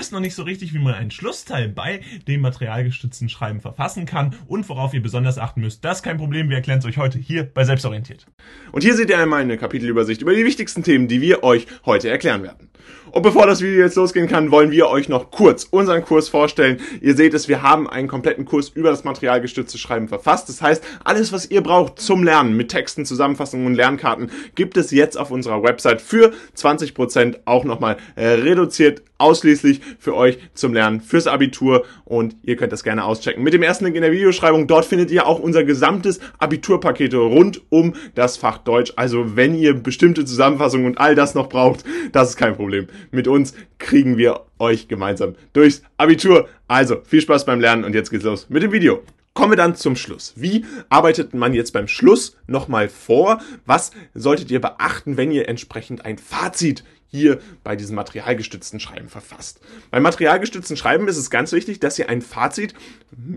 wisst noch nicht so richtig, wie man einen Schlussteil bei dem materialgestützten Schreiben verfassen kann und worauf ihr besonders achten müsst. Das ist kein Problem, wir erklären es euch heute hier bei Selbstorientiert. Und hier seht ihr einmal eine Kapitelübersicht über die wichtigsten Themen, die wir euch heute erklären werden. Und bevor das Video jetzt losgehen kann, wollen wir euch noch kurz unseren Kurs vorstellen. Ihr seht es, wir haben einen kompletten Kurs über das materialgestützte Schreiben verfasst. Das heißt, alles, was ihr braucht zum Lernen mit Texten, Zusammenfassungen und Lernkarten, gibt es jetzt auf unserer Website für 20% auch nochmal äh, reduziert ausschließlich für euch zum Lernen fürs Abitur und ihr könnt das gerne auschecken. Mit dem ersten Link in der Videoschreibung, dort findet ihr auch unser gesamtes Abiturpaket rund um das Fach Deutsch. Also wenn ihr bestimmte Zusammenfassungen und all das noch braucht, das ist kein Problem. Mit uns kriegen wir euch gemeinsam durchs Abitur. Also viel Spaß beim Lernen und jetzt geht's los mit dem Video. Kommen wir dann zum Schluss. Wie arbeitet man jetzt beim Schluss nochmal vor? Was solltet ihr beachten, wenn ihr entsprechend ein Fazit hier bei diesem materialgestützten Schreiben verfasst. Beim materialgestützten Schreiben ist es ganz wichtig, dass ihr ein Fazit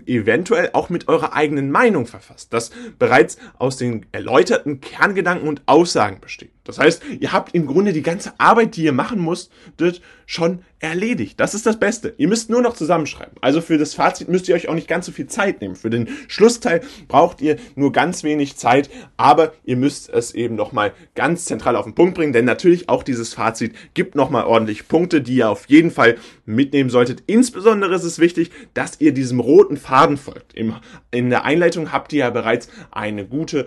eventuell auch mit eurer eigenen Meinung verfasst, das bereits aus den erläuterten Kerngedanken und Aussagen besteht. Das heißt, ihr habt im Grunde die ganze Arbeit, die ihr machen musstet, schon erledigt. Das ist das Beste. Ihr müsst nur noch zusammenschreiben. Also für das Fazit müsst ihr euch auch nicht ganz so viel Zeit nehmen. Für den Schlussteil braucht ihr nur ganz wenig Zeit, aber ihr müsst es eben nochmal ganz zentral auf den Punkt bringen, denn natürlich auch dieses Fazit gibt nochmal ordentlich Punkte, die ihr auf jeden Fall mitnehmen solltet. Insbesondere ist es wichtig, dass ihr diesem roten Faden folgt. In der Einleitung habt ihr ja bereits eine gute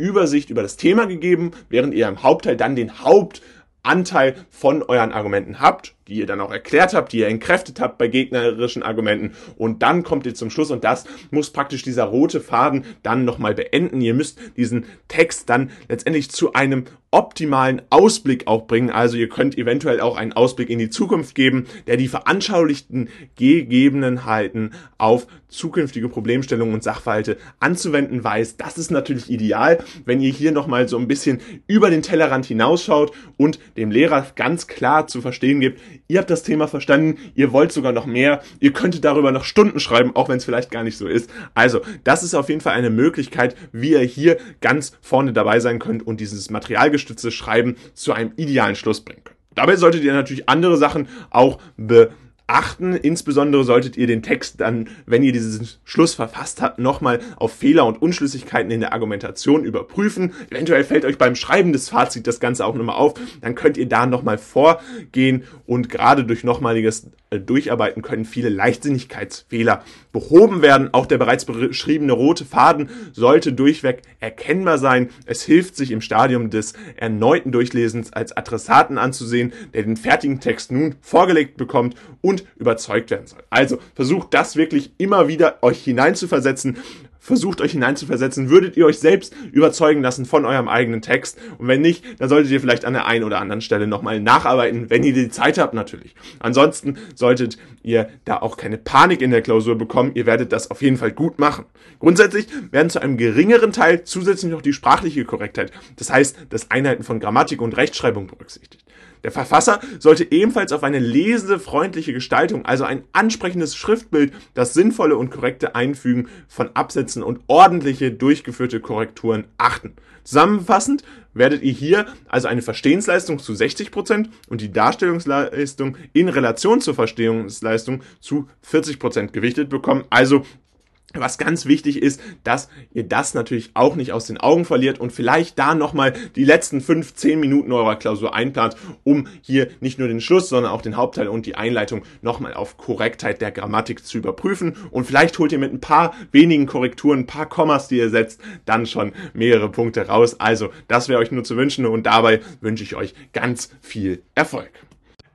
Übersicht über das Thema gegeben, während ihr im Hauptteil dann den Hauptanteil von euren Argumenten habt die ihr dann auch erklärt habt, die ihr entkräftet habt bei gegnerischen Argumenten und dann kommt ihr zum Schluss und das muss praktisch dieser rote Faden dann nochmal beenden. Ihr müsst diesen Text dann letztendlich zu einem optimalen Ausblick auch bringen. Also ihr könnt eventuell auch einen Ausblick in die Zukunft geben, der die veranschaulichten Gegebenheiten auf zukünftige Problemstellungen und Sachverhalte anzuwenden weiß. Das ist natürlich ideal, wenn ihr hier nochmal so ein bisschen über den Tellerrand hinausschaut und dem Lehrer ganz klar zu verstehen gibt, ihr habt das Thema verstanden, ihr wollt sogar noch mehr, ihr könntet darüber noch Stunden schreiben, auch wenn es vielleicht gar nicht so ist. Also, das ist auf jeden Fall eine Möglichkeit, wie ihr hier ganz vorne dabei sein könnt und dieses materialgestützte Schreiben zu einem idealen Schluss bringen könnt. Dabei solltet ihr natürlich andere Sachen auch be achten. Insbesondere solltet ihr den Text dann, wenn ihr diesen Schluss verfasst habt, nochmal auf Fehler und Unschlüssigkeiten in der Argumentation überprüfen. Eventuell fällt euch beim Schreiben des Fazits das Ganze auch nochmal auf. Dann könnt ihr da nochmal vorgehen und gerade durch nochmaliges äh, Durcharbeiten können viele Leichtsinnigkeitsfehler behoben werden. Auch der bereits beschriebene rote Faden sollte durchweg erkennbar sein. Es hilft sich im Stadium des erneuten Durchlesens als Adressaten anzusehen, der den fertigen Text nun vorgelegt bekommt und überzeugt werden soll. Also versucht das wirklich immer wieder euch hineinzuversetzen. Versucht euch hineinzuversetzen, würdet ihr euch selbst überzeugen lassen von eurem eigenen Text? Und wenn nicht, dann solltet ihr vielleicht an der einen oder anderen Stelle nochmal nacharbeiten, wenn ihr die Zeit habt natürlich. Ansonsten solltet ihr da auch keine Panik in der Klausur bekommen. Ihr werdet das auf jeden Fall gut machen. Grundsätzlich werden zu einem geringeren Teil zusätzlich noch die sprachliche Korrektheit, das heißt das Einhalten von Grammatik und Rechtschreibung berücksichtigt. Der Verfasser sollte ebenfalls auf eine lesefreundliche Gestaltung, also ein ansprechendes Schriftbild, das sinnvolle und korrekte Einfügen von Absätzen und ordentliche durchgeführte Korrekturen achten. Zusammenfassend werdet ihr hier also eine Verstehensleistung zu 60 Prozent und die Darstellungsleistung in Relation zur Verstehungsleistung zu 40 Prozent gewichtet bekommen. Also was ganz wichtig ist, dass ihr das natürlich auch nicht aus den Augen verliert und vielleicht da nochmal die letzten fünf, zehn Minuten eurer Klausur einplant, um hier nicht nur den Schluss, sondern auch den Hauptteil und die Einleitung nochmal auf Korrektheit der Grammatik zu überprüfen. Und vielleicht holt ihr mit ein paar wenigen Korrekturen, ein paar Kommas, die ihr setzt, dann schon mehrere Punkte raus. Also, das wäre euch nur zu wünschen und dabei wünsche ich euch ganz viel Erfolg.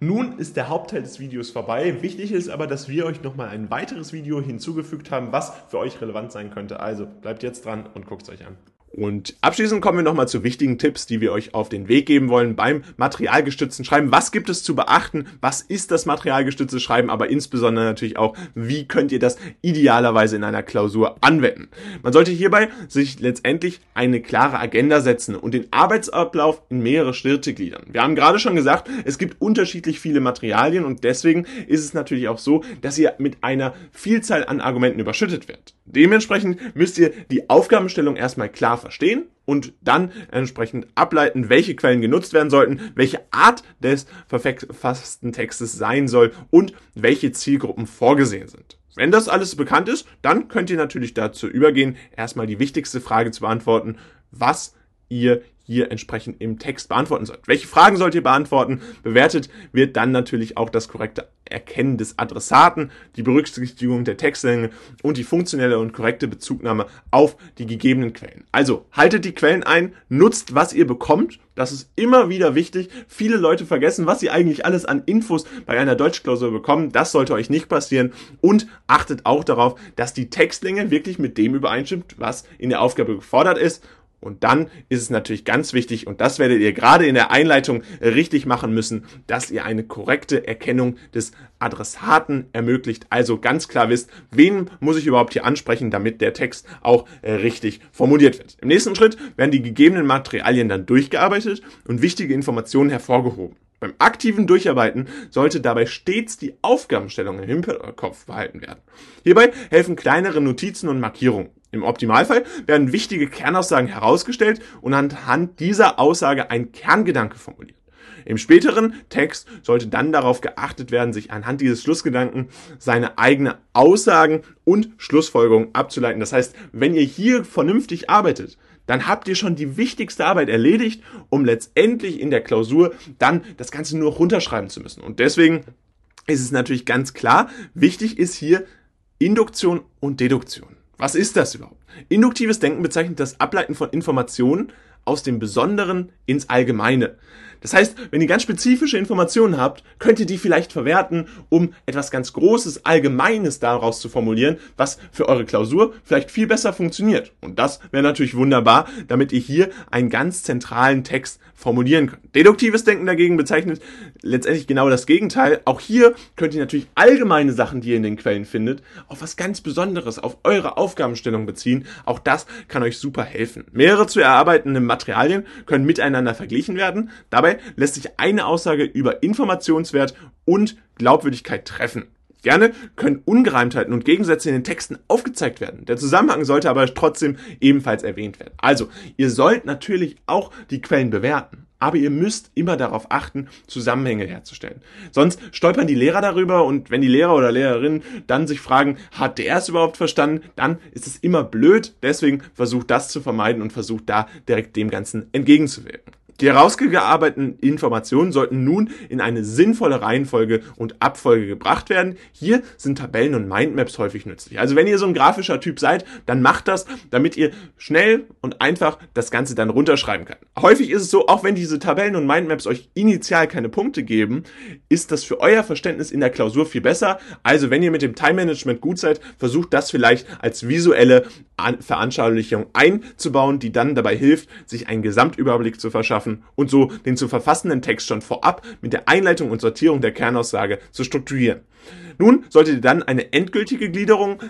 Nun ist der Hauptteil des Videos vorbei. Wichtig ist aber, dass wir euch nochmal ein weiteres Video hinzugefügt haben, was für euch relevant sein könnte. Also bleibt jetzt dran und guckt es euch an. Und abschließend kommen wir nochmal zu wichtigen Tipps, die wir euch auf den Weg geben wollen beim materialgestützten Schreiben. Was gibt es zu beachten? Was ist das materialgestützte Schreiben? Aber insbesondere natürlich auch, wie könnt ihr das idealerweise in einer Klausur anwenden? Man sollte hierbei sich letztendlich eine klare Agenda setzen und den Arbeitsablauf in mehrere Schritte gliedern. Wir haben gerade schon gesagt, es gibt unterschiedlich viele Materialien und deswegen ist es natürlich auch so, dass ihr mit einer Vielzahl an Argumenten überschüttet werdet. Dementsprechend müsst ihr die Aufgabenstellung erstmal klar verstehen und dann entsprechend ableiten, welche Quellen genutzt werden sollten, welche Art des verfassten Textes sein soll und welche Zielgruppen vorgesehen sind. Wenn das alles bekannt ist, dann könnt ihr natürlich dazu übergehen, erstmal die wichtigste Frage zu beantworten, was ihr hier entsprechend im Text beantworten sollt. Welche Fragen sollt ihr beantworten? Bewertet wird dann natürlich auch das korrekte Erkennen des Adressaten, die Berücksichtigung der Textlänge und die funktionelle und korrekte Bezugnahme auf die gegebenen Quellen. Also haltet die Quellen ein, nutzt, was ihr bekommt. Das ist immer wieder wichtig. Viele Leute vergessen, was sie eigentlich alles an Infos bei einer Deutschklausur bekommen. Das sollte euch nicht passieren. Und achtet auch darauf, dass die Textlänge wirklich mit dem übereinstimmt, was in der Aufgabe gefordert ist. Und dann ist es natürlich ganz wichtig, und das werdet ihr gerade in der Einleitung richtig machen müssen, dass ihr eine korrekte Erkennung des Adressaten ermöglicht. Also ganz klar wisst, wen muss ich überhaupt hier ansprechen, damit der Text auch äh, richtig formuliert wird. Im nächsten Schritt werden die gegebenen Materialien dann durchgearbeitet und wichtige Informationen hervorgehoben. Beim aktiven Durcharbeiten sollte dabei stets die Aufgabenstellung im Hinterkopf behalten werden. Hierbei helfen kleinere Notizen und Markierungen. Im Optimalfall werden wichtige Kernaussagen herausgestellt und anhand dieser Aussage ein Kerngedanke formuliert. Im späteren Text sollte dann darauf geachtet werden, sich anhand dieses Schlussgedanken seine eigene Aussagen und Schlussfolgerungen abzuleiten. Das heißt, wenn ihr hier vernünftig arbeitet, dann habt ihr schon die wichtigste Arbeit erledigt, um letztendlich in der Klausur dann das Ganze nur runterschreiben zu müssen. Und deswegen ist es natürlich ganz klar, wichtig ist hier Induktion und Deduktion. Was ist das überhaupt? Induktives Denken bezeichnet das Ableiten von Informationen aus dem Besonderen ins Allgemeine. Das heißt, wenn ihr ganz spezifische Informationen habt, könnt ihr die vielleicht verwerten, um etwas ganz Großes, Allgemeines daraus zu formulieren, was für eure Klausur vielleicht viel besser funktioniert. Und das wäre natürlich wunderbar, damit ihr hier einen ganz zentralen Text formulieren könnt. Deduktives Denken dagegen bezeichnet letztendlich genau das Gegenteil. Auch hier könnt ihr natürlich allgemeine Sachen, die ihr in den Quellen findet, auf was ganz Besonderes, auf eure Aufgabenstellung beziehen. Auch das kann euch super helfen. Mehrere zu erarbeitende Materialien können miteinander verglichen werden. Dabei lässt sich eine Aussage über Informationswert und Glaubwürdigkeit treffen. Gerne können Ungereimtheiten und Gegensätze in den Texten aufgezeigt werden. Der Zusammenhang sollte aber trotzdem ebenfalls erwähnt werden. Also, ihr sollt natürlich auch die Quellen bewerten. Aber ihr müsst immer darauf achten, Zusammenhänge herzustellen. Sonst stolpern die Lehrer darüber und wenn die Lehrer oder Lehrerinnen dann sich fragen, hat der es überhaupt verstanden, dann ist es immer blöd. Deswegen versucht das zu vermeiden und versucht da direkt dem Ganzen entgegenzuwirken. Die herausgearbeiteten Informationen sollten nun in eine sinnvolle Reihenfolge und Abfolge gebracht werden. Hier sind Tabellen und Mindmaps häufig nützlich. Also wenn ihr so ein grafischer Typ seid, dann macht das, damit ihr schnell und einfach das Ganze dann runterschreiben könnt. Häufig ist es so, auch wenn diese Tabellen und Mindmaps euch initial keine Punkte geben, ist das für euer Verständnis in der Klausur viel besser. Also wenn ihr mit dem Time Management gut seid, versucht das vielleicht als visuelle Veranschaulichung einzubauen, die dann dabei hilft, sich einen Gesamtüberblick zu verschaffen schaffen und so den zu verfassenden Text schon vorab mit der Einleitung und Sortierung der Kernaussage zu strukturieren. Nun solltet ihr dann eine endgültige Gliederung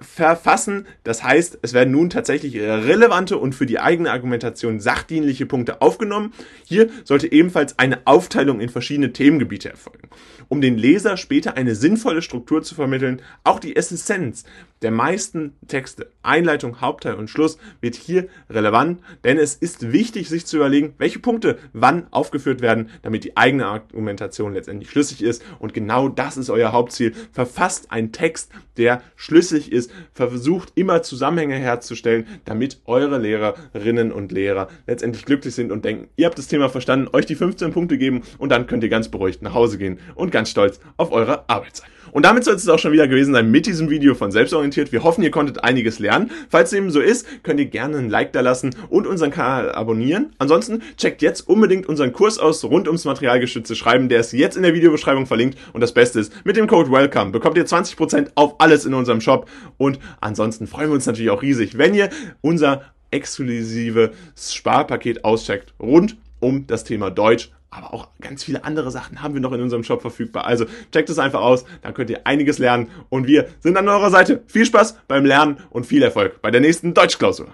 verfassen. Das heißt, es werden nun tatsächlich relevante und für die eigene Argumentation sachdienliche Punkte aufgenommen. Hier sollte ebenfalls eine Aufteilung in verschiedene Themengebiete erfolgen. Um den Leser später eine sinnvolle Struktur zu vermitteln, auch die Essenz der meisten Texte, Einleitung, Hauptteil und Schluss, wird hier relevant, denn es ist wichtig, sich zu überlegen, welche Punkte wann aufgeführt werden, damit die eigene Argumentation letztendlich schlüssig ist. Und genau das ist euer Hauptziel. Verfasst einen Text, der schlüssig ist, versucht immer Zusammenhänge herzustellen, damit eure Lehrerinnen und Lehrer letztendlich glücklich sind und denken, ihr habt das Thema verstanden, euch die 15 Punkte geben und dann könnt ihr ganz beruhigt nach Hause gehen und ganz stolz auf eure Arbeit sein. Und damit soll es auch schon wieder gewesen sein mit diesem Video von Selbstorientiert. Wir hoffen, ihr konntet einiges lernen. Falls dem so ist, könnt ihr gerne ein Like da lassen und unseren Kanal abonnieren. Ansonsten checkt jetzt unbedingt unseren Kurs aus rund ums materialgestützte Schreiben. Der ist jetzt in der Videobeschreibung verlinkt. Und das Beste ist, mit dem Code WELCOME bekommt ihr 20% auf alles in unserem Shop. Und ansonsten freuen wir uns natürlich auch riesig, wenn ihr unser exklusives Sparpaket auscheckt rund um das Thema Deutsch aber auch ganz viele andere Sachen haben wir noch in unserem Shop verfügbar. Also checkt es einfach aus, da könnt ihr einiges lernen und wir sind an eurer Seite. Viel Spaß beim Lernen und viel Erfolg bei der nächsten Deutschklausur.